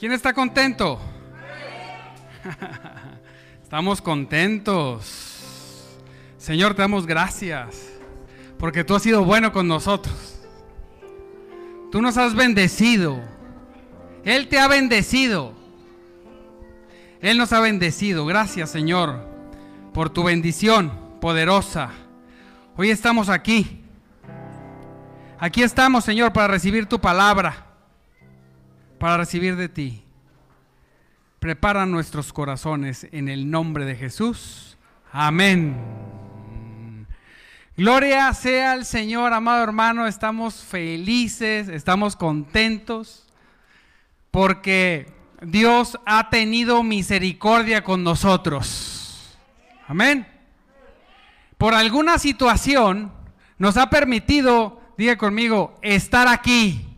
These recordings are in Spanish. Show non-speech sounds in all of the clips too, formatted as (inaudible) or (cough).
¿Quién está contento? (laughs) Estamos contentos. Señor, te damos gracias porque tú has sido bueno con nosotros. Tú nos has bendecido. Él te ha bendecido. Él nos ha bendecido. Gracias, Señor, por tu bendición poderosa. Hoy estamos aquí. Aquí estamos, Señor, para recibir tu palabra para recibir de ti. Prepara nuestros corazones en el nombre de Jesús. Amén. Gloria sea al Señor, amado hermano. Estamos felices, estamos contentos porque Dios ha tenido misericordia con nosotros. Amén. Por alguna situación nos ha permitido, diga conmigo, estar aquí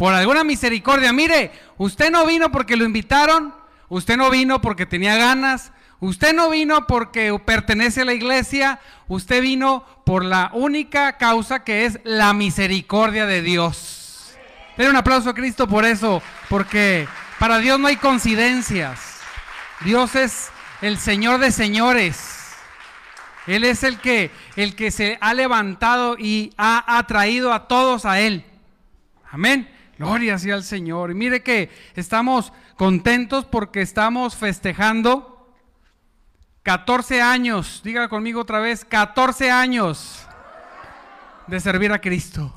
por alguna misericordia. Mire, usted no vino porque lo invitaron, usted no vino porque tenía ganas, usted no vino porque pertenece a la iglesia, usted vino por la única causa que es la misericordia de Dios. Den un aplauso a Cristo por eso, porque para Dios no hay coincidencias. Dios es el Señor de señores. Él es el que, el que se ha levantado y ha atraído a todos a Él. Amén. Gloria sea al Señor. Y mire que estamos contentos porque estamos festejando 14 años, diga conmigo otra vez, 14 años de servir a Cristo.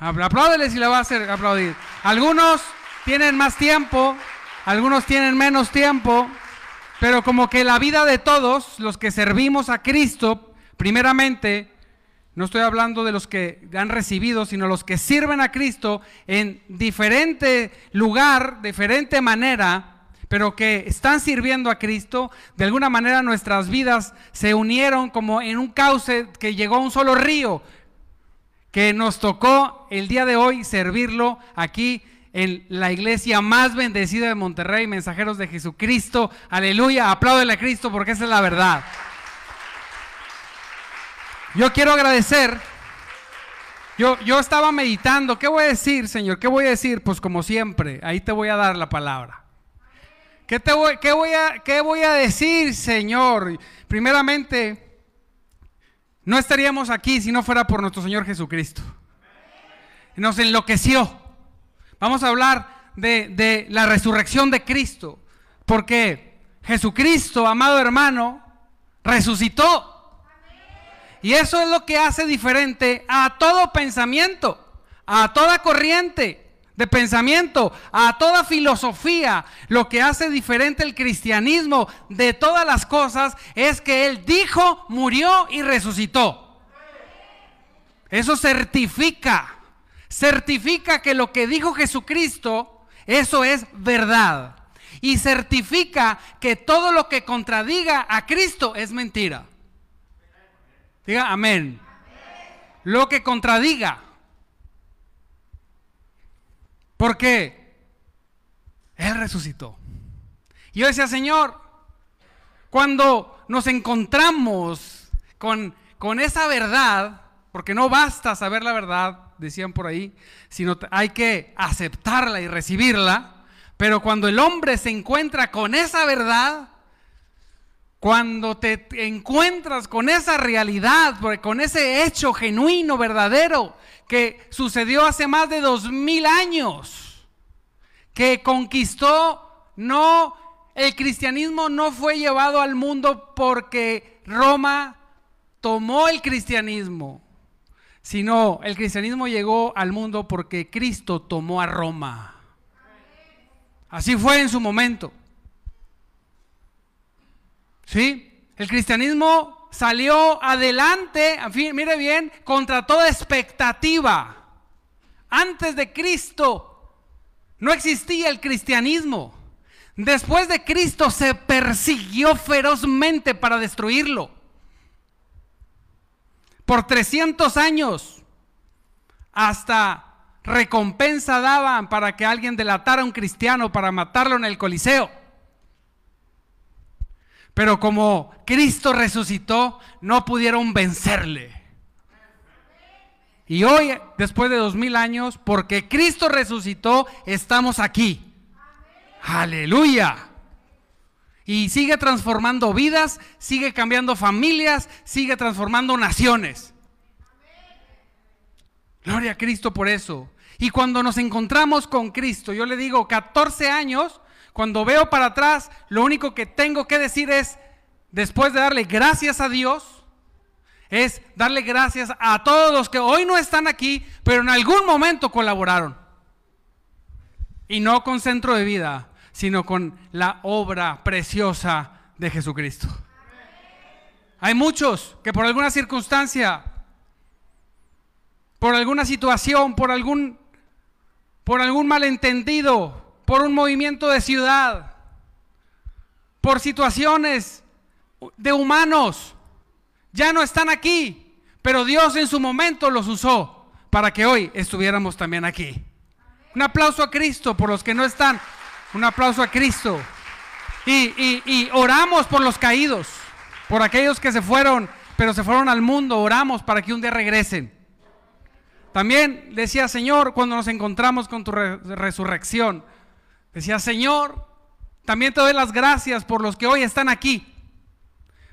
Apláudele si le va a hacer aplaudir. Algunos tienen más tiempo, algunos tienen menos tiempo, pero como que la vida de todos los que servimos a Cristo, primeramente, no estoy hablando de los que han recibido, sino los que sirven a Cristo en diferente lugar, diferente manera, pero que están sirviendo a Cristo. De alguna manera nuestras vidas se unieron como en un cauce que llegó a un solo río, que nos tocó el día de hoy servirlo aquí en la iglesia más bendecida de Monterrey, mensajeros de Jesucristo. Aleluya, apláudele a Cristo porque esa es la verdad. Yo quiero agradecer. Yo, yo estaba meditando, ¿qué voy a decir, Señor? ¿Qué voy a decir? Pues como siempre, ahí te voy a dar la palabra. ¿Qué, te voy, qué voy, a, qué voy a decir, Señor? Primeramente, no estaríamos aquí si no fuera por nuestro Señor Jesucristo. Nos enloqueció. Vamos a hablar de, de la resurrección de Cristo. Porque Jesucristo, amado hermano, resucitó. Y eso es lo que hace diferente a todo pensamiento, a toda corriente de pensamiento, a toda filosofía. Lo que hace diferente el cristianismo de todas las cosas es que Él dijo, murió y resucitó. Eso certifica, certifica que lo que dijo Jesucristo, eso es verdad. Y certifica que todo lo que contradiga a Cristo es mentira. Diga amén. Lo que contradiga. Porque Él resucitó. Y yo decía, Señor, cuando nos encontramos con, con esa verdad, porque no basta saber la verdad, decían por ahí, sino hay que aceptarla y recibirla. Pero cuando el hombre se encuentra con esa verdad, cuando te encuentras con esa realidad, con ese hecho genuino, verdadero, que sucedió hace más de dos mil años, que conquistó, no, el cristianismo no fue llevado al mundo porque Roma tomó el cristianismo, sino el cristianismo llegó al mundo porque Cristo tomó a Roma. Así fue en su momento. ¿Sí? El cristianismo salió adelante, mire bien, contra toda expectativa. Antes de Cristo no existía el cristianismo. Después de Cristo se persiguió ferozmente para destruirlo. Por 300 años, hasta recompensa daban para que alguien delatara a un cristiano para matarlo en el Coliseo. Pero como Cristo resucitó, no pudieron vencerle. Y hoy, después de dos mil años, porque Cristo resucitó, estamos aquí. Aleluya. Y sigue transformando vidas, sigue cambiando familias, sigue transformando naciones. Gloria a Cristo por eso. Y cuando nos encontramos con Cristo, yo le digo, 14 años, cuando veo para atrás, lo único que tengo que decir es, después de darle gracias a Dios, es darle gracias a todos los que hoy no están aquí, pero en algún momento colaboraron. Y no con centro de vida, sino con la obra preciosa de Jesucristo. Hay muchos que por alguna circunstancia, por alguna situación, por algún, por algún malentendido, por un movimiento de ciudad, por situaciones de humanos, ya no están aquí, pero Dios en su momento los usó para que hoy estuviéramos también aquí. Un aplauso a Cristo por los que no están un aplauso a Cristo. Y, oramos por los caídos, por aquellos que se fueron, pero se fueron al mundo. Oramos para que un día regresen. También decía, Señor, cuando nos encontramos con tu resurrección, decía, Señor, también te doy las gracias por los que hoy están aquí,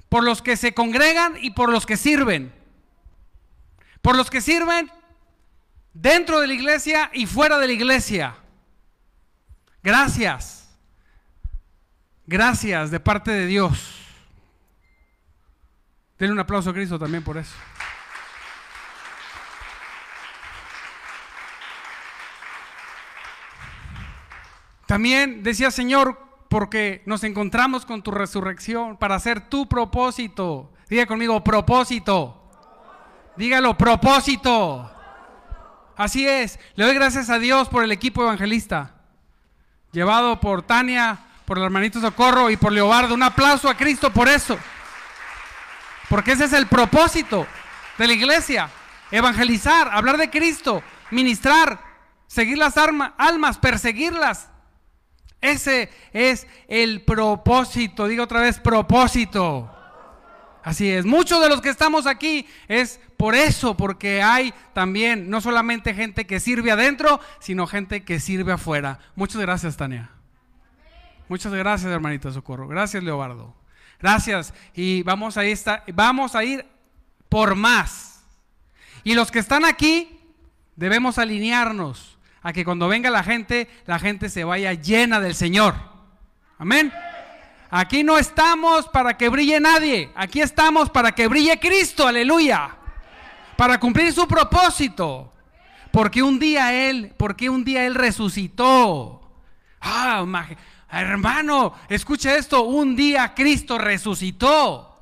por los que se congregan y por los que sirven. Por los que sirven dentro de la iglesia y fuera de la iglesia. Gracias. Gracias de parte de Dios. Denle un aplauso a Cristo también por eso. También decía Señor, porque nos encontramos con tu resurrección para hacer tu propósito. Diga conmigo, propósito. Dígalo, propósito. Así es. Le doy gracias a Dios por el equipo evangelista llevado por Tania, por el hermanito Socorro y por Leobardo. Un aplauso a Cristo por eso. Porque ese es el propósito de la iglesia. Evangelizar, hablar de Cristo, ministrar, seguir las almas, perseguirlas. Ese es el propósito. Digo otra vez, propósito. Así es. Muchos de los que estamos aquí es por eso, porque hay también no solamente gente que sirve adentro, sino gente que sirve afuera. Muchas gracias, Tania. Muchas gracias, hermanita Socorro. Gracias, Leobardo. Gracias. Y vamos a, ir, vamos a ir por más. Y los que están aquí, debemos alinearnos a que cuando venga la gente, la gente se vaya llena del Señor. Amén. Aquí no estamos para que brille nadie, aquí estamos para que brille Cristo, aleluya. Para cumplir su propósito. Porque un día Él, porque un día Él resucitó. Ah, hermano, escucha esto, un día Cristo resucitó.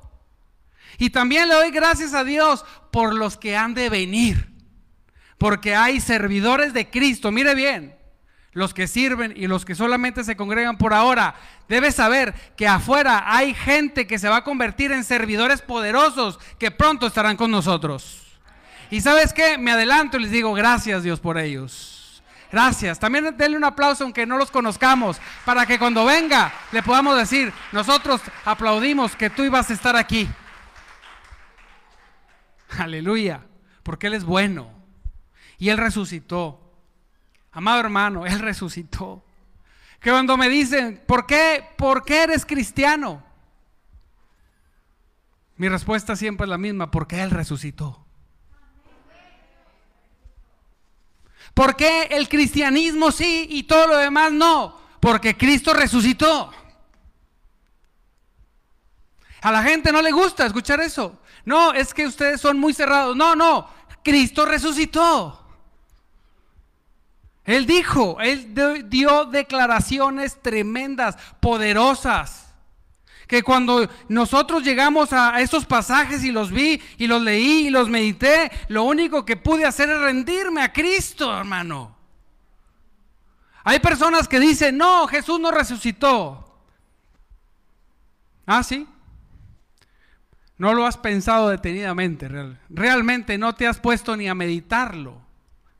Y también le doy gracias a Dios por los que han de venir. Porque hay servidores de Cristo, mire bien los que sirven y los que solamente se congregan por ahora. Debes saber que afuera hay gente que se va a convertir en servidores poderosos que pronto estarán con nosotros. Y sabes qué, me adelanto y les digo gracias Dios por ellos. Gracias. También denle un aplauso aunque no los conozcamos, para que cuando venga le podamos decir, nosotros aplaudimos que tú ibas a estar aquí. Aleluya, porque Él es bueno y Él resucitó. Amado hermano, Él resucitó. Que cuando me dicen, ¿por qué, ¿por qué eres cristiano? Mi respuesta siempre es la misma, porque Él resucitó. ¿Por qué el cristianismo sí y todo lo demás no? Porque Cristo resucitó. A la gente no le gusta escuchar eso. No, es que ustedes son muy cerrados. No, no, Cristo resucitó. Él dijo, él dio declaraciones tremendas, poderosas. Que cuando nosotros llegamos a esos pasajes y los vi y los leí y los medité, lo único que pude hacer es rendirme a Cristo, hermano. Hay personas que dicen, no, Jesús no resucitó. Ah, sí. No lo has pensado detenidamente, realmente no te has puesto ni a meditarlo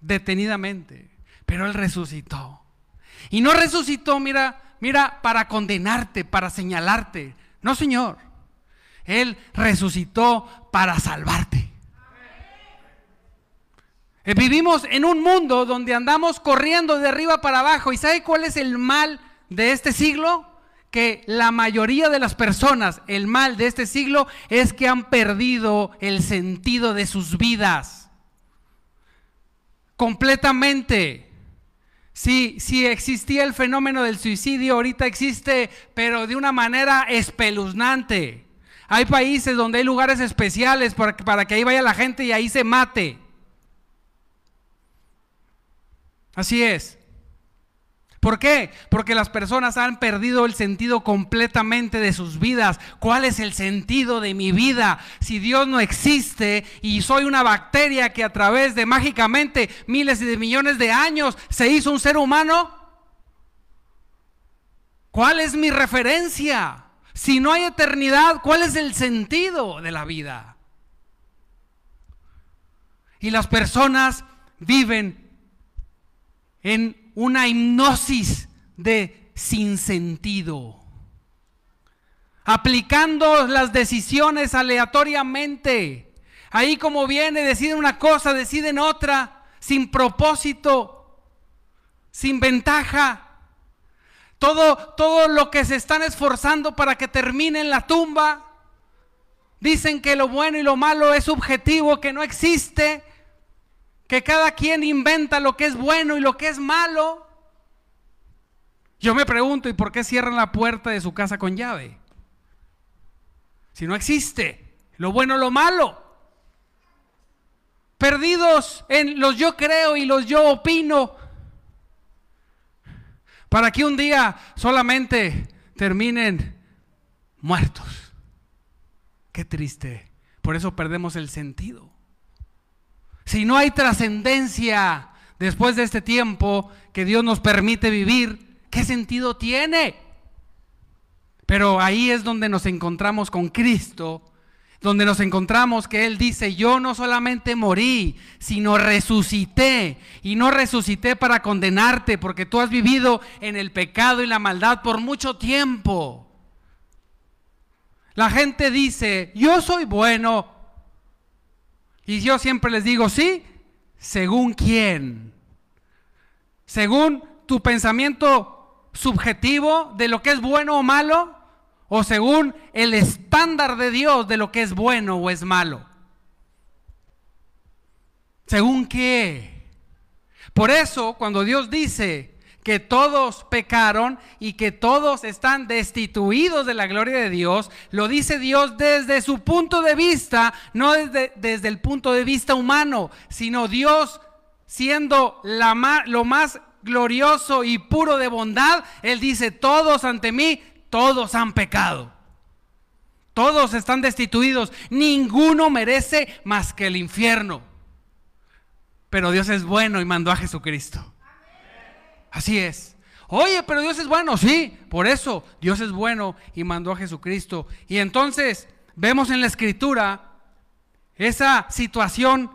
detenidamente pero Él resucitó. Y no resucitó, mira, mira, para condenarte, para señalarte. No, Señor. Él resucitó para salvarte. Eh, Vivimos en un mundo donde andamos corriendo de arriba para abajo. ¿Y sabe cuál es el mal de este siglo? Que la mayoría de las personas, el mal de este siglo es que han perdido el sentido de sus vidas. Completamente. Si, si existía el fenómeno del suicidio, ahorita existe, pero de una manera espeluznante. Hay países donde hay lugares especiales para, que- para que ahí vaya la gente y ahí se mate. Así es. ¿Por qué? Porque las personas han perdido el sentido completamente de sus vidas. ¿Cuál es el sentido de mi vida? Si Dios no existe y soy una bacteria que a través de mágicamente miles y de millones de años se hizo un ser humano, ¿cuál es mi referencia? Si no hay eternidad, ¿cuál es el sentido de la vida? Y las personas viven en una hipnosis de sinsentido, aplicando las decisiones aleatoriamente. Ahí como viene, deciden una cosa, deciden otra, sin propósito, sin ventaja. Todo, todo lo que se están esforzando para que termine en la tumba. Dicen que lo bueno y lo malo es subjetivo, que no existe que cada quien inventa lo que es bueno y lo que es malo. Yo me pregunto, ¿y por qué cierran la puerta de su casa con llave? Si no existe lo bueno lo malo. Perdidos en los yo creo y los yo opino. Para que un día solamente terminen muertos. Qué triste. Por eso perdemos el sentido. Si no hay trascendencia después de este tiempo que Dios nos permite vivir, ¿qué sentido tiene? Pero ahí es donde nos encontramos con Cristo, donde nos encontramos que Él dice, yo no solamente morí, sino resucité. Y no resucité para condenarte, porque tú has vivido en el pecado y la maldad por mucho tiempo. La gente dice, yo soy bueno, y yo siempre les digo, sí, según quién. Según tu pensamiento subjetivo de lo que es bueno o malo, o según el estándar de Dios de lo que es bueno o es malo. ¿Según qué? Por eso, cuando Dios dice que todos pecaron y que todos están destituidos de la gloria de Dios, lo dice Dios desde su punto de vista, no desde, desde el punto de vista humano, sino Dios siendo la lo más glorioso y puro de bondad, Él dice, todos ante mí, todos han pecado. Todos están destituidos, ninguno merece más que el infierno. Pero Dios es bueno y mandó a Jesucristo. Así es. Oye, pero Dios es bueno, sí, por eso Dios es bueno y mandó a Jesucristo. Y entonces vemos en la escritura esa situación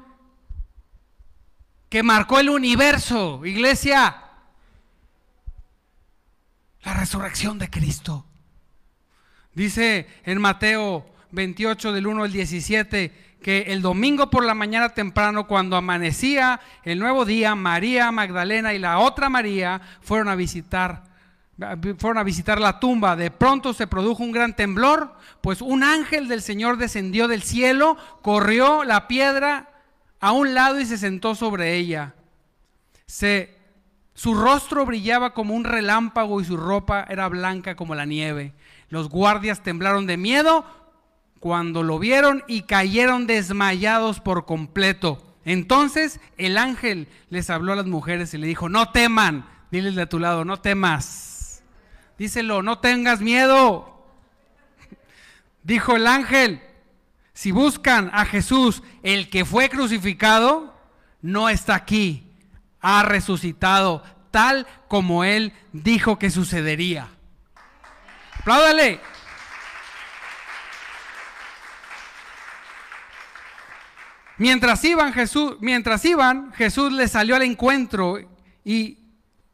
que marcó el universo, iglesia, la resurrección de Cristo. Dice en Mateo 28 del 1 al 17 que el domingo por la mañana temprano, cuando amanecía el nuevo día, María Magdalena y la otra María fueron a visitar fueron a visitar la tumba. De pronto se produjo un gran temblor, pues un ángel del Señor descendió del cielo, corrió la piedra a un lado y se sentó sobre ella. Se, su rostro brillaba como un relámpago y su ropa era blanca como la nieve. Los guardias temblaron de miedo cuando lo vieron y cayeron desmayados por completo. Entonces el ángel les habló a las mujeres y le dijo, no teman, diles de tu lado, no temas. Díselo, no tengas miedo. (laughs) Dijo el ángel, si buscan a Jesús, el que fue crucificado, no está aquí, ha resucitado, tal como él dijo que sucedería. Apláudale. Mientras iban, Jesús, mientras iban, Jesús les salió al encuentro y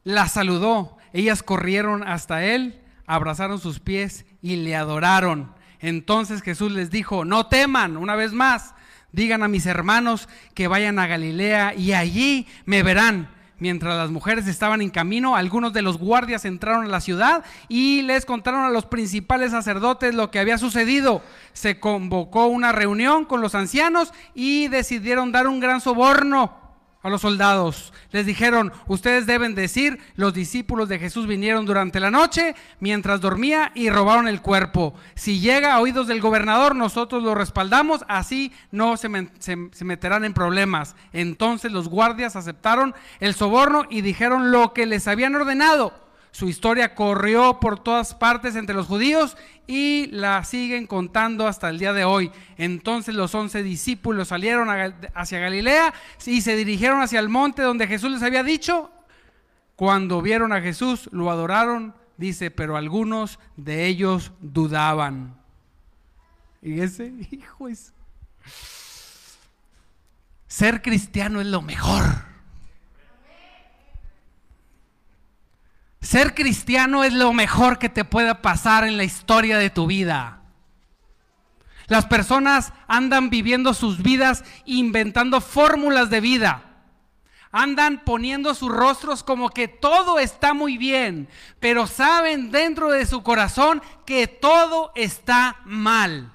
la saludó. Ellas corrieron hasta él, abrazaron sus pies y le adoraron. Entonces Jesús les dijo, no teman, una vez más, Digan a mis hermanos que vayan a Galilea y allí me verán. Mientras las mujeres estaban en camino, algunos de los guardias entraron a la ciudad y les contaron a los principales sacerdotes lo que había sucedido. Se convocó una reunión con los ancianos y decidieron dar un gran soborno a los soldados. Les dijeron, ustedes deben decir, los discípulos de Jesús vinieron durante la noche mientras dormía y robaron el cuerpo. Si llega a oídos del gobernador, nosotros lo respaldamos, así no se, se meterán en problemas. Entonces los guardias aceptaron el soborno y dijeron lo que les habían ordenado. Su historia corrió por todas partes entre los judíos y la siguen contando hasta el día de hoy. Entonces los once discípulos salieron hacia Galilea y se dirigieron hacia el monte donde Jesús les había dicho. Cuando vieron a Jesús, lo adoraron, dice, pero algunos de ellos dudaban. Y ese, hijo es... Ser cristiano es lo mejor. Ser cristiano es lo mejor que te pueda pasar en la historia de tu vida. Las personas andan viviendo sus vidas inventando fórmulas de vida. Andan poniendo sus rostros como que todo está muy bien, pero saben dentro de su corazón que todo está mal.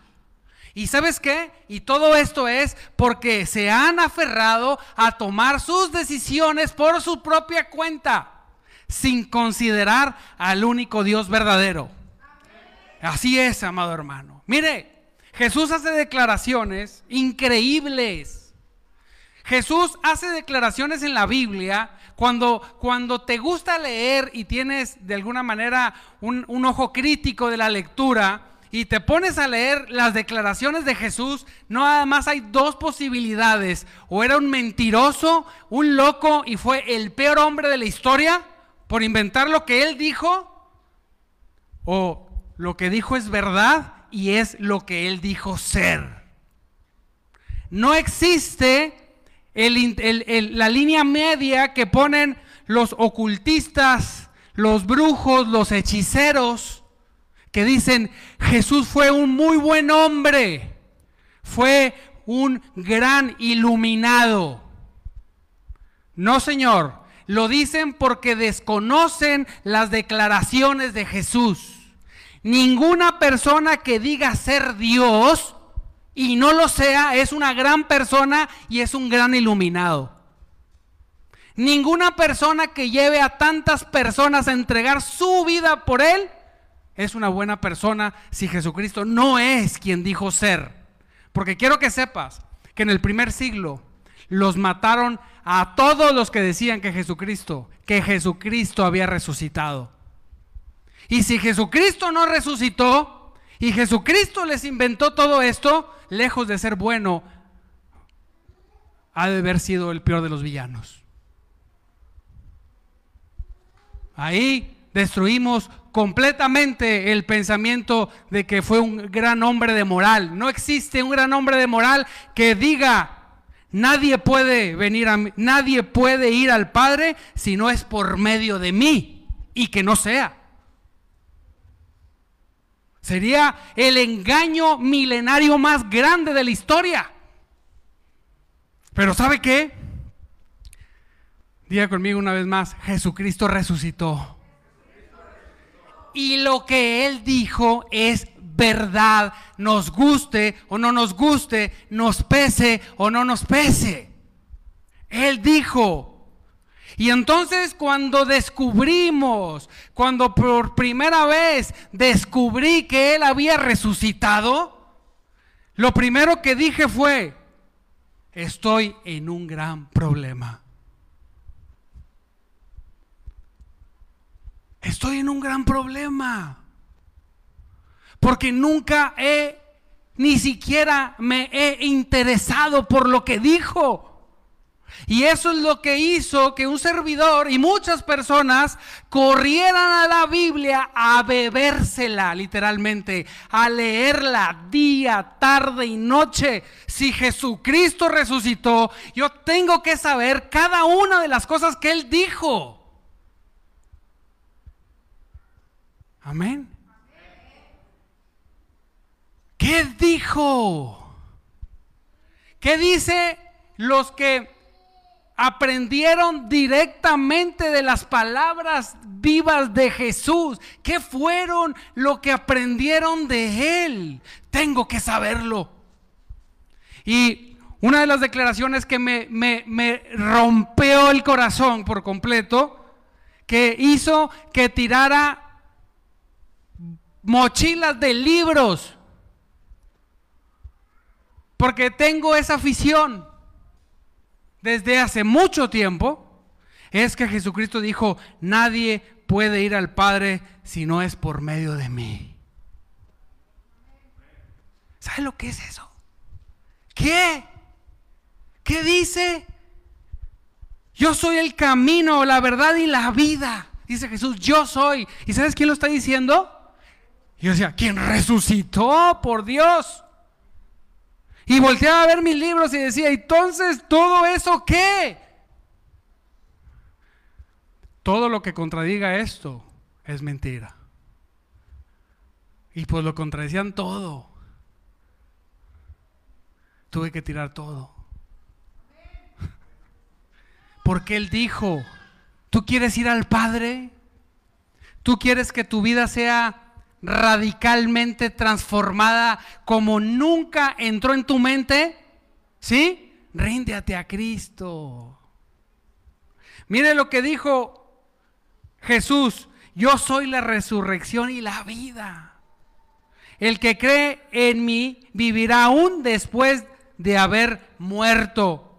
¿Y sabes qué? Y todo esto es porque se han aferrado a tomar sus decisiones por su propia cuenta sin considerar al único Dios verdadero. Así es, amado hermano. Mire, Jesús hace declaraciones increíbles. Jesús hace declaraciones en la Biblia cuando, cuando te gusta leer y tienes de alguna manera un, un ojo crítico de la lectura y te pones a leer las declaraciones de Jesús, no nada más hay dos posibilidades. O era un mentiroso, un loco y fue el peor hombre de la historia, por inventar lo que él dijo o lo que dijo es verdad y es lo que él dijo ser. No existe la línea media que ponen los ocultistas, los brujos, los hechiceros, que dicen, Jesús fue un muy buen hombre, fue un gran iluminado. No, Señor, lo dicen porque desconocen las declaraciones de Jesús. Ninguna persona que diga ser Dios y no lo sea es una gran persona y es un gran iluminado. Ninguna persona que lleve a tantas personas a entregar su vida por Él es una buena persona si Jesucristo no es quien dijo ser. Porque quiero que sepas que en el primer siglo los mataron a todos los que decían que Jesucristo, que Jesucristo había resucitado. Y si Jesucristo no resucitó y Jesucristo les inventó todo esto, lejos de ser bueno, ha de haber sido el peor de los villanos. Ahí destruimos completamente el pensamiento de que fue un gran hombre de moral. No existe un gran hombre de moral que diga Nadie puede venir a mí, nadie puede ir al Padre si no es por medio de mí y que no sea. Sería el engaño milenario más grande de la historia. Pero ¿sabe qué? Diga conmigo una vez más, Jesucristo resucitó. Y lo que Él dijo es verdad, nos guste o no nos guste, nos pese o no nos pese. Él dijo. Y entonces cuando descubrimos, cuando por primera vez descubrí que Él había resucitado, lo primero que dije fue, estoy en un gran problema. Estoy en un gran problema porque nunca he, ni siquiera me he interesado por lo que dijo. Y eso es lo que hizo que un servidor y muchas personas corrieran a la Biblia a bebérsela, literalmente, a leerla día, tarde y noche. Si Jesucristo resucitó, yo tengo que saber cada una de las cosas que Él dijo. Amén. ¿Qué dijo? ¿Qué dice los que aprendieron directamente de las palabras vivas de Jesús? ¿Qué fueron lo que aprendieron de Él? Tengo que saberlo. Y una de las declaraciones que me, me rompeó el corazón por completo, que hizo que tirara mochilas de libros porque tengo esa afición desde hace mucho tiempo, es que Jesucristo dijo, nadie puede ir al Padre si no es por medio de mí. ¿Sabe lo que es eso? ¿Qué? ¿Qué dice? Yo soy el camino, la verdad y la vida. Dice Jesús, yo soy. ¿Y sabes quién lo está diciendo? Y yo decía, ¿quién resucitó? Por Dios. Y volteaba a ver mis libros y decía, entonces, ¿todo eso qué? Todo lo que contradiga esto es mentira. Y pues lo contradecían todo. Tuve que tirar todo. Porque Él dijo, ¿tú quieres ir al Padre? ¿Tú quieres que tu vida sea radicalmente transformada como nunca entró en tu mente, ¿sí? Ríndete a Cristo. Mire lo que dijo Jesús, yo soy la resurrección y la vida. El que cree en mí vivirá aún después de haber muerto.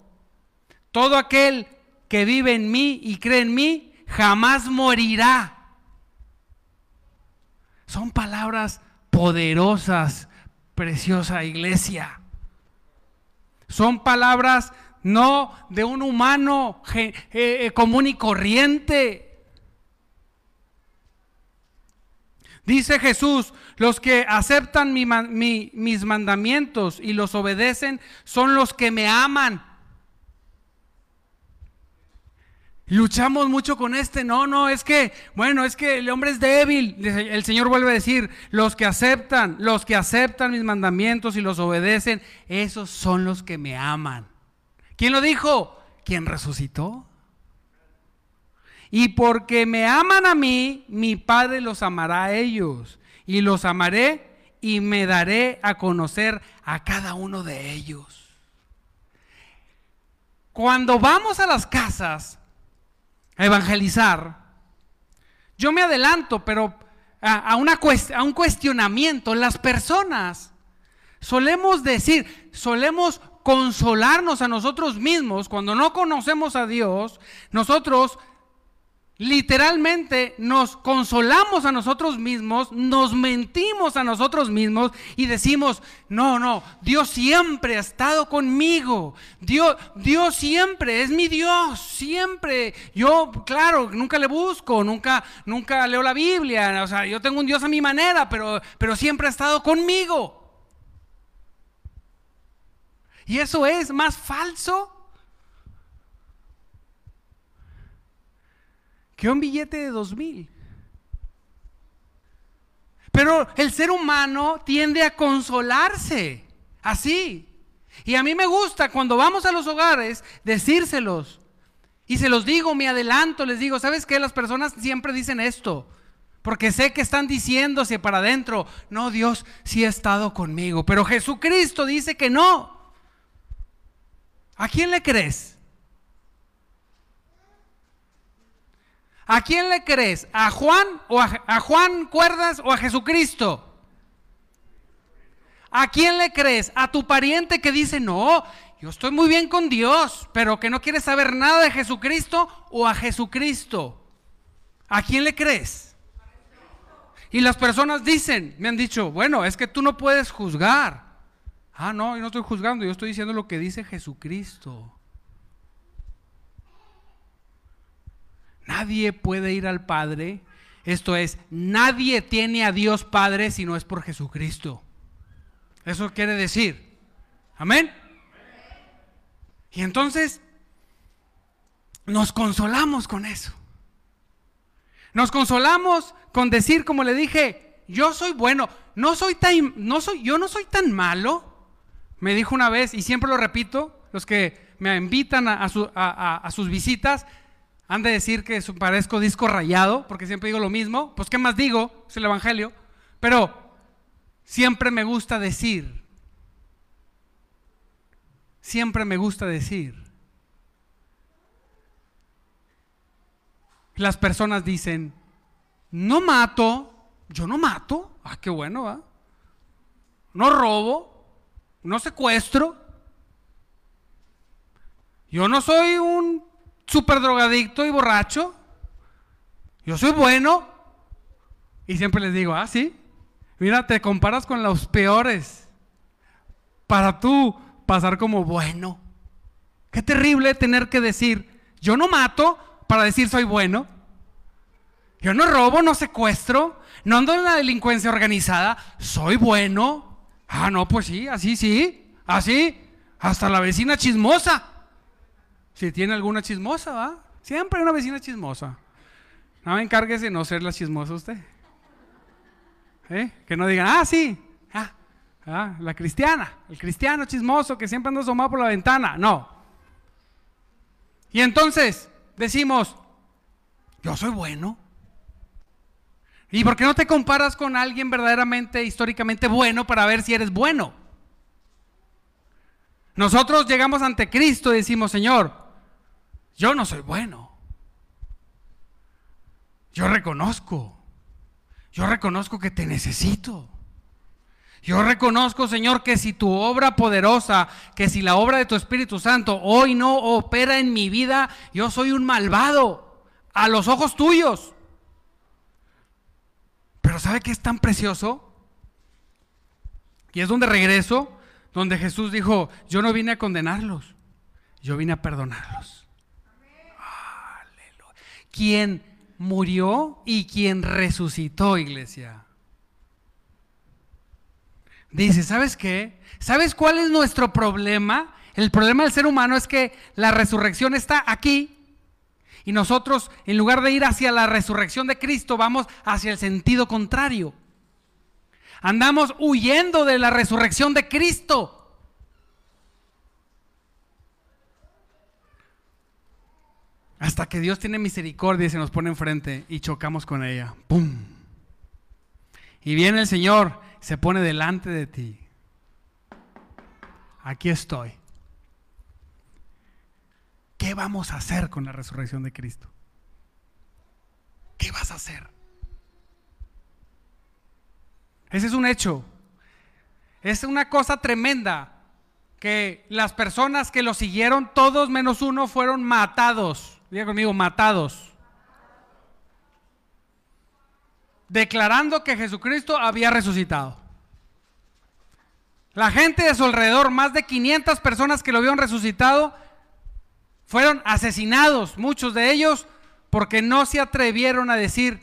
Todo aquel que vive en mí y cree en mí jamás morirá. Son palabras poderosas, preciosa iglesia. Son palabras no de un humano eh, eh, común y corriente. Dice Jesús, los que aceptan mis mandamientos y los obedecen son los que me aman. Luchamos mucho con este, no, no, es que, bueno, es que el hombre es débil. El Señor vuelve a decir, los que aceptan, los que aceptan mis mandamientos y los obedecen, esos son los que me aman. ¿Quién lo dijo? ¿Quién resucitó? Y porque me aman a mí, mi Padre los amará a ellos. Y los amaré y me daré a conocer a cada uno de ellos. Cuando vamos a las casas, evangelizar, yo me adelanto, pero a, una, a un cuestionamiento, las personas solemos decir, solemos consolarnos a nosotros mismos cuando no conocemos a Dios, nosotros literalmente nos consolamos a nosotros mismos, nos mentimos a nosotros mismos y decimos, no, no, Dios siempre ha estado conmigo, Dios, Dios siempre es mi Dios, siempre. Yo, claro, nunca le busco, nunca, nunca leo la Biblia, o sea, yo tengo un Dios a mi manera, pero, pero siempre ha estado conmigo. Y eso es más falso que un billete de dos mil. Pero el ser humano tiende a consolarse así. Y a mí me gusta cuando vamos a los hogares decírselos. Y se los digo, me adelanto, les digo, ¿sabes qué? Las personas siempre dicen esto. Porque sé que están diciéndose para adentro, no, Dios sí ha estado conmigo. Pero Jesucristo dice que no. ¿A quién le crees? ¿A quién le crees? ¿A Juan o a, Juan Cuerdas o a Jesucristo? ¿A quién le crees? ¿A tu pariente que dice, no, yo estoy muy bien con Dios, pero que no quiere saber nada de Jesucristo o a Jesucristo? ¿A quién le crees? Y las personas dicen, me han dicho, bueno, es que tú no puedes juzgar. Ah, no, yo no estoy juzgando, yo estoy diciendo lo que dice Jesucristo. Nadie puede ir al Padre. Esto es, nadie tiene a Dios Padre si no es por Jesucristo. Eso quiere decir. Amén. Y entonces nos consolamos con eso. Nos consolamos con decir, como le dije, yo soy bueno, no soy tan, no soy, yo no soy tan malo. me dijo una vez, y siempre lo repito, los que me invitan a, sus visitas, han de decir que parezco disco rayado, porque siempre digo lo mismo, pues ¿qué más digo? Es el Evangelio. Pero siempre me gusta decir, siempre me gusta decir, las personas dicen, no mato, yo no mato, ah, qué bueno, ¿va? No robo, no secuestro. Yo no soy un super drogadicto y borracho. Yo soy bueno. Y siempre les digo, ah, sí. Mira, te comparas con los peores. Para tú pasar como bueno. Qué terrible tener que decir, yo no mato para decir soy bueno. Yo no robo, no secuestro, no ando en la delincuencia organizada, soy bueno. Ah, no, pues sí, así sí, así, hasta la vecina chismosa. Si tiene alguna chismosa, ¿va? Siempre hay una vecina chismosa. No me encargues de no ser la chismosa usted. ¿Eh? Que no digan, ah, sí, ah, ah, la cristiana, el cristiano chismoso que siempre anda asomado por la ventana. No. Y entonces decimos, yo soy bueno. ¿Y por qué no te comparas con alguien verdaderamente, históricamente bueno para ver si eres bueno? Nosotros llegamos ante Cristo y decimos, Señor, yo no soy bueno. Yo reconozco. Yo reconozco que te necesito. Yo reconozco, Señor, que si tu obra poderosa, que si la obra de tu Espíritu Santo hoy no opera en mi vida, yo soy un malvado a los ojos tuyos. Pero ¿sabe qué es tan precioso? Y es donde regreso, donde Jesús dijo, yo no vine a condenarlos, yo vine a perdonarlos. Quien murió y quien resucitó, iglesia. Dice, ¿sabes qué? ¿Sabes cuál es nuestro problema? El problema del ser humano es que la resurrección está aquí y nosotros, en lugar de ir hacia la resurrección de Cristo, vamos hacia el sentido contrario. Andamos huyendo de la resurrección de Cristo. Hasta que Dios tiene misericordia y se nos pone enfrente y chocamos con ella. ¡Pum! Y viene el Señor, se pone delante de ti. Aquí estoy. ¿Qué vamos a hacer con la resurrección de Cristo? ¿Qué vas a hacer? Ese es un hecho. Es una cosa tremenda que las personas que lo siguieron, todos menos uno, fueron matados. Diga conmigo, matados. Declarando que Jesucristo había resucitado. La gente de su alrededor, más de 500 personas que lo vieron resucitado, fueron asesinados, muchos de ellos, porque no se atrevieron a decir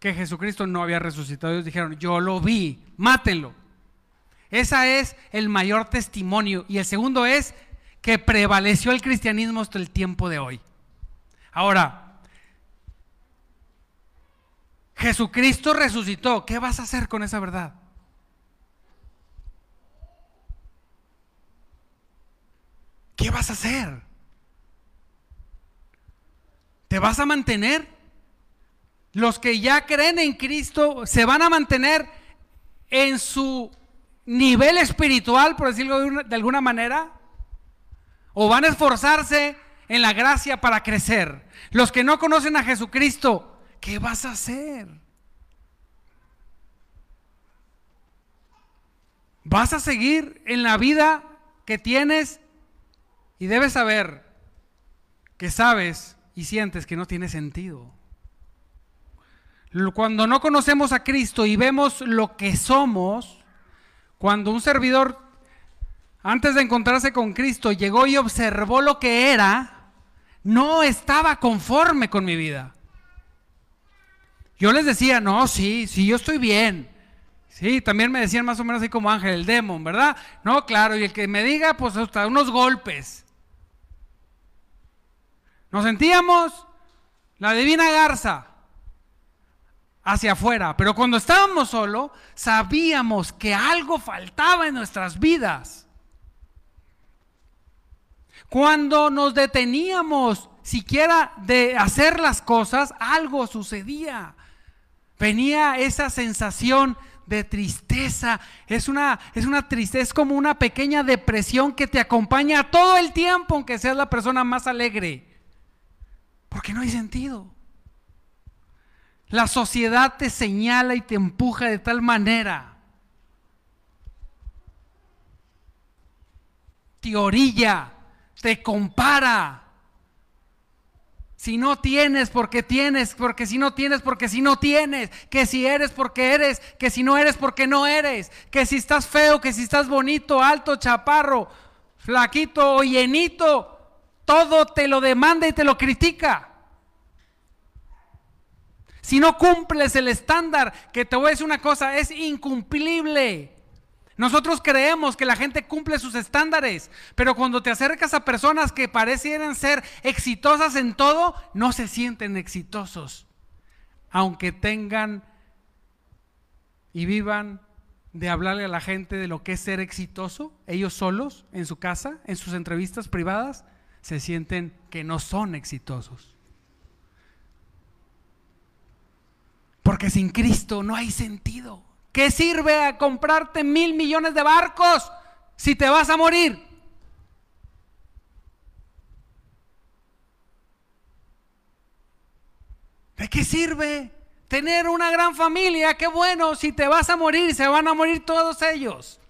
que Jesucristo no había resucitado. Ellos dijeron, yo lo vi, mátenlo. Ese es el mayor testimonio. Y el segundo es que prevaleció el cristianismo hasta el tiempo de hoy. Ahora, Jesucristo resucitó. ¿Qué vas a hacer con esa verdad? ¿Qué vas a hacer? ¿Te vas a mantener? Los que ya creen en Cristo se van a mantener en su nivel espiritual, por decirlo de, alguna manera, o van a esforzarse en la gracia para crecer. Los que no conocen a Jesucristo, ¿qué vas a hacer? ¿Vas a seguir en la vida que tienes? Y debes saber que sabes y sientes que no tiene sentido. Cuando no conocemos a Cristo y vemos lo que somos, cuando un servidor, antes de encontrarse con Cristo, llegó y observó lo que era, no estaba conforme con mi vida. Yo les decía, no, sí, sí, yo estoy bien. Sí, también me decían más o menos así como Ángel, el demon, ¿verdad? No, claro, y el que me diga, pues hasta unos golpes. Nos sentíamos la divina garza hacia afuera, pero cuando estábamos solo, sabíamos que algo faltaba en nuestras vidas. Cuando nos deteníamos siquiera de hacer las cosas, algo sucedía. Venía esa sensación de tristeza. Es una, es una tristeza, es como una pequeña depresión que te acompaña todo el tiempo, aunque seas la persona más alegre. Porque no hay sentido. La sociedad te señala y te empuja de tal manera. Te orilla, te compara. Si no tienes, porque tienes, porque si no tienes, porque si no tienes, que si eres, porque eres, que si no eres, porque no eres, que si estás feo, que si estás bonito, alto, chaparro, flaquito o llenito, todo te lo demanda y te lo critica. Si no cumples el estándar, que te voy a decir una cosa, es incumplible. Nosotros creemos que la gente cumple sus estándares, pero cuando te acercas a personas que parecieran ser exitosas en todo, no se sienten exitosos, aunque tengan y vivan de hablarle a la gente de lo que es ser exitoso, ellos solos, en su casa, en sus entrevistas privadas, se sienten que no son exitosos. Porque sin Cristo no hay sentido. ¿Qué sirve a comprarte mil millones de barcos si te vas a morir? ¿De qué sirve tener una gran familia? Qué bueno, si te vas a morir, se van a morir todos ellos.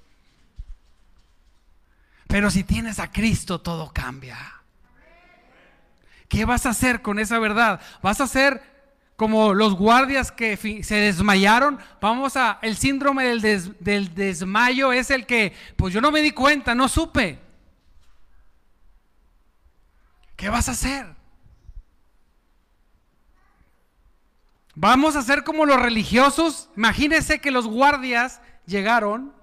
Pero si tienes a Cristo, todo cambia. ¿Qué vas a hacer con esa verdad? ¿Vas a hacer como los guardias que se desmayaron, vamos a, el síndrome del, desmayo es el que, pues yo no me di cuenta, no supe. ¿Qué vas a hacer? Vamos a hacer como los religiosos. Imagínense que los guardias llegaron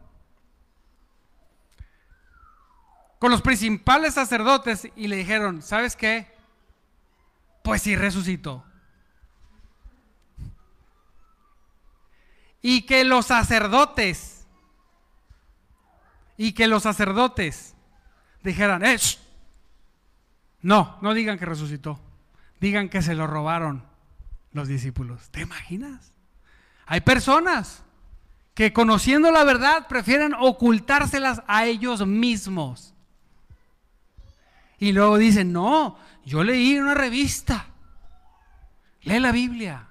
con los principales sacerdotes y le dijeron, ¿sabes qué? Pues sí resucitó. Y que los sacerdotes, y que los sacerdotes dijeran, eh, no, no digan que resucitó, digan que se lo robaron los discípulos. ¿Te imaginas? Hay personas que conociendo la verdad prefieren ocultárselas a ellos mismos. Y luego dicen, no, yo leí una revista, lee la Biblia,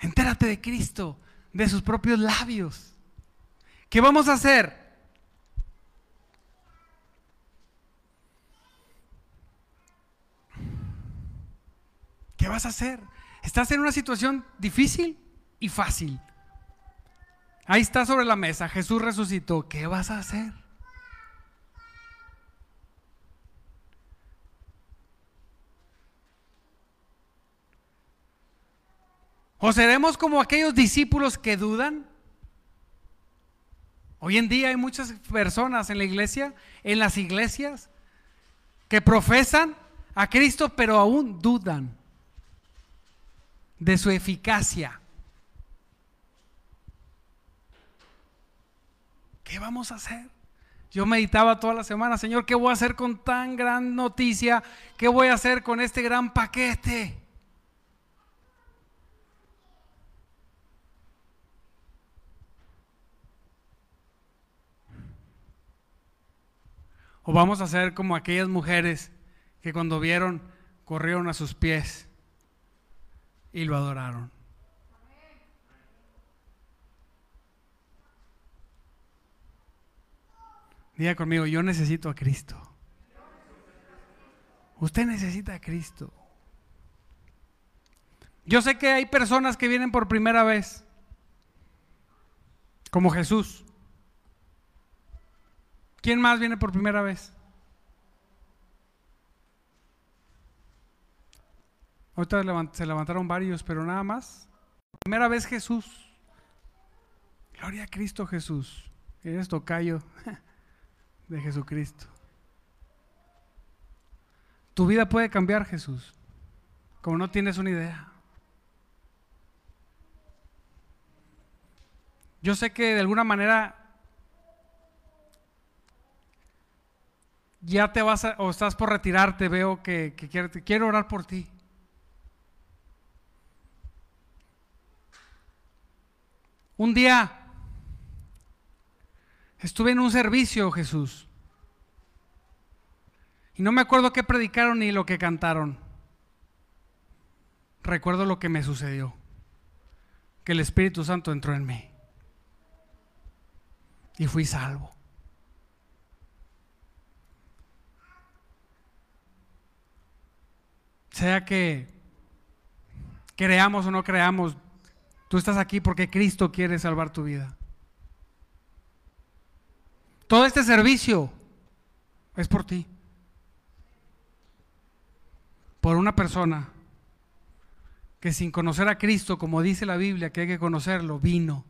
Entérate de Cristo, de sus propios labios. ¿Qué vamos a hacer? ¿Qué vas a hacer? Estás en una situación difícil y fácil. Ahí está sobre la mesa, Jesús resucitó. ¿Qué vas a hacer? ¿O seremos como aquellos discípulos que dudan? Hoy en día hay muchas personas en la iglesia, en las iglesias, que profesan a Cristo, pero aún dudan de su eficacia. ¿Qué vamos a hacer? Yo meditaba toda la semana, Señor, ¿qué voy a hacer con tan gran noticia? ¿Qué voy a hacer con este gran paquete? O vamos a ser como aquellas mujeres que cuando vieron corrieron a sus pies y lo adoraron. Diga conmigo, yo necesito a Cristo. Usted necesita a Cristo. Yo sé que hay personas que vienen por primera vez, como Jesús. ¿Quién más viene por primera vez? Ahorita se levantaron varios, pero nada más. Primera vez Jesús. Gloria a Cristo Jesús. Eres tocayo (laughs) de Jesucristo. Tu vida puede cambiar, Jesús, como no tienes una idea. Yo sé que de alguna manera ya te vas o estás por retirarte, veo que, quiero orar por ti. Un día estuve en un servicio, Jesús, y no me acuerdo qué predicaron ni lo que cantaron. Recuerdo lo que me sucedió, que el Espíritu Santo entró en mí y fui salvo. Sea que creamos o no creamos, tú estás aquí porque Cristo quiere salvar tu vida. Todo este servicio es por ti. Por una persona que sin conocer a Cristo, como dice la Biblia que hay que conocerlo, vino.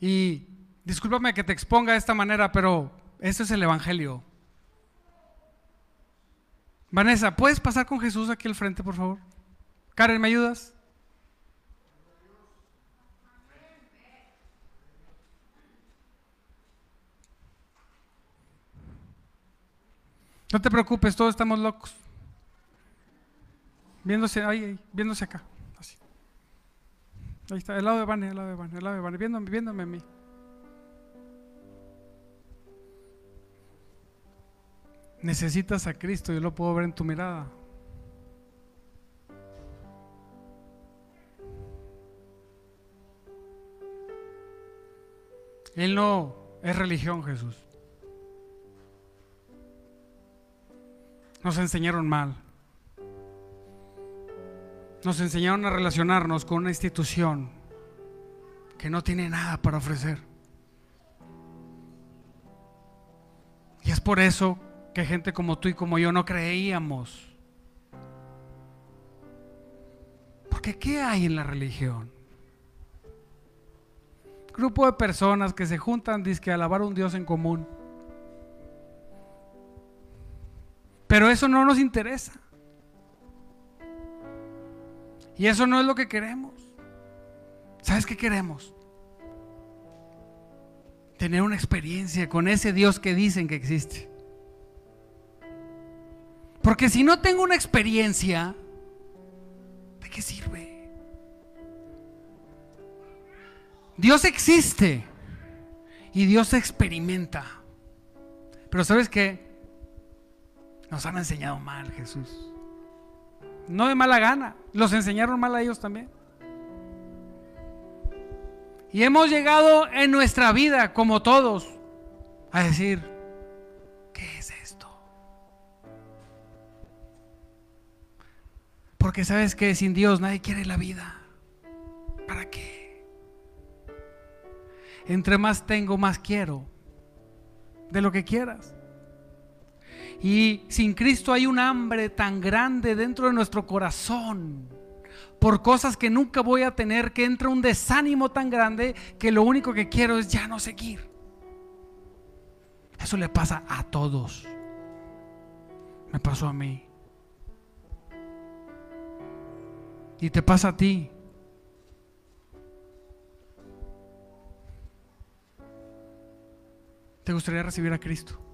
Y discúlpame que te exponga de esta manera, pero ese es el Evangelio. Vanessa, ¿puedes pasar con Jesús aquí al frente, por favor? Karen, ¿me ayudas? No te preocupes, todos estamos locos. Viéndose ahí, viéndose acá. Así. Ahí está, el lado de Vane, el lado de Vane, el lado de Vane, viéndome, viéndome a mí. Necesitas a Cristo, yo lo puedo ver en tu mirada. Él no es religión, Jesús. Nos enseñaron mal. Nos enseñaron a relacionarnos con una institución que no tiene nada para ofrecer. Y es por eso que gente como tú y como yo no creíamos. Porque ¿qué hay en la religión? Grupo de personas que se juntan que a alabar a un Dios en común. Pero eso no nos interesa. Y eso no es lo que queremos. ¿Sabes qué queremos? Tener una experiencia con ese Dios que dicen que existe. Porque si no tengo una experiencia, ¿de qué sirve? Dios existe y Dios experimenta. Pero ¿sabes qué? Nos han enseñado mal, Jesús. No de mala gana, los enseñaron mal a ellos también. Y hemos llegado en nuestra vida, como todos, a decir, Porque sabes que sin Dios nadie quiere la vida. ¿Para qué? Entre más tengo, más quiero. De lo que quieras. Y sin Cristo hay un hambre tan grande dentro de nuestro corazón por cosas que nunca voy a tener, que entra un desánimo tan grande que lo único que quiero es ya no seguir. Eso le pasa a todos. Me pasó a mí. Y te pasa a ti. ¿Te gustaría recibir a Cristo?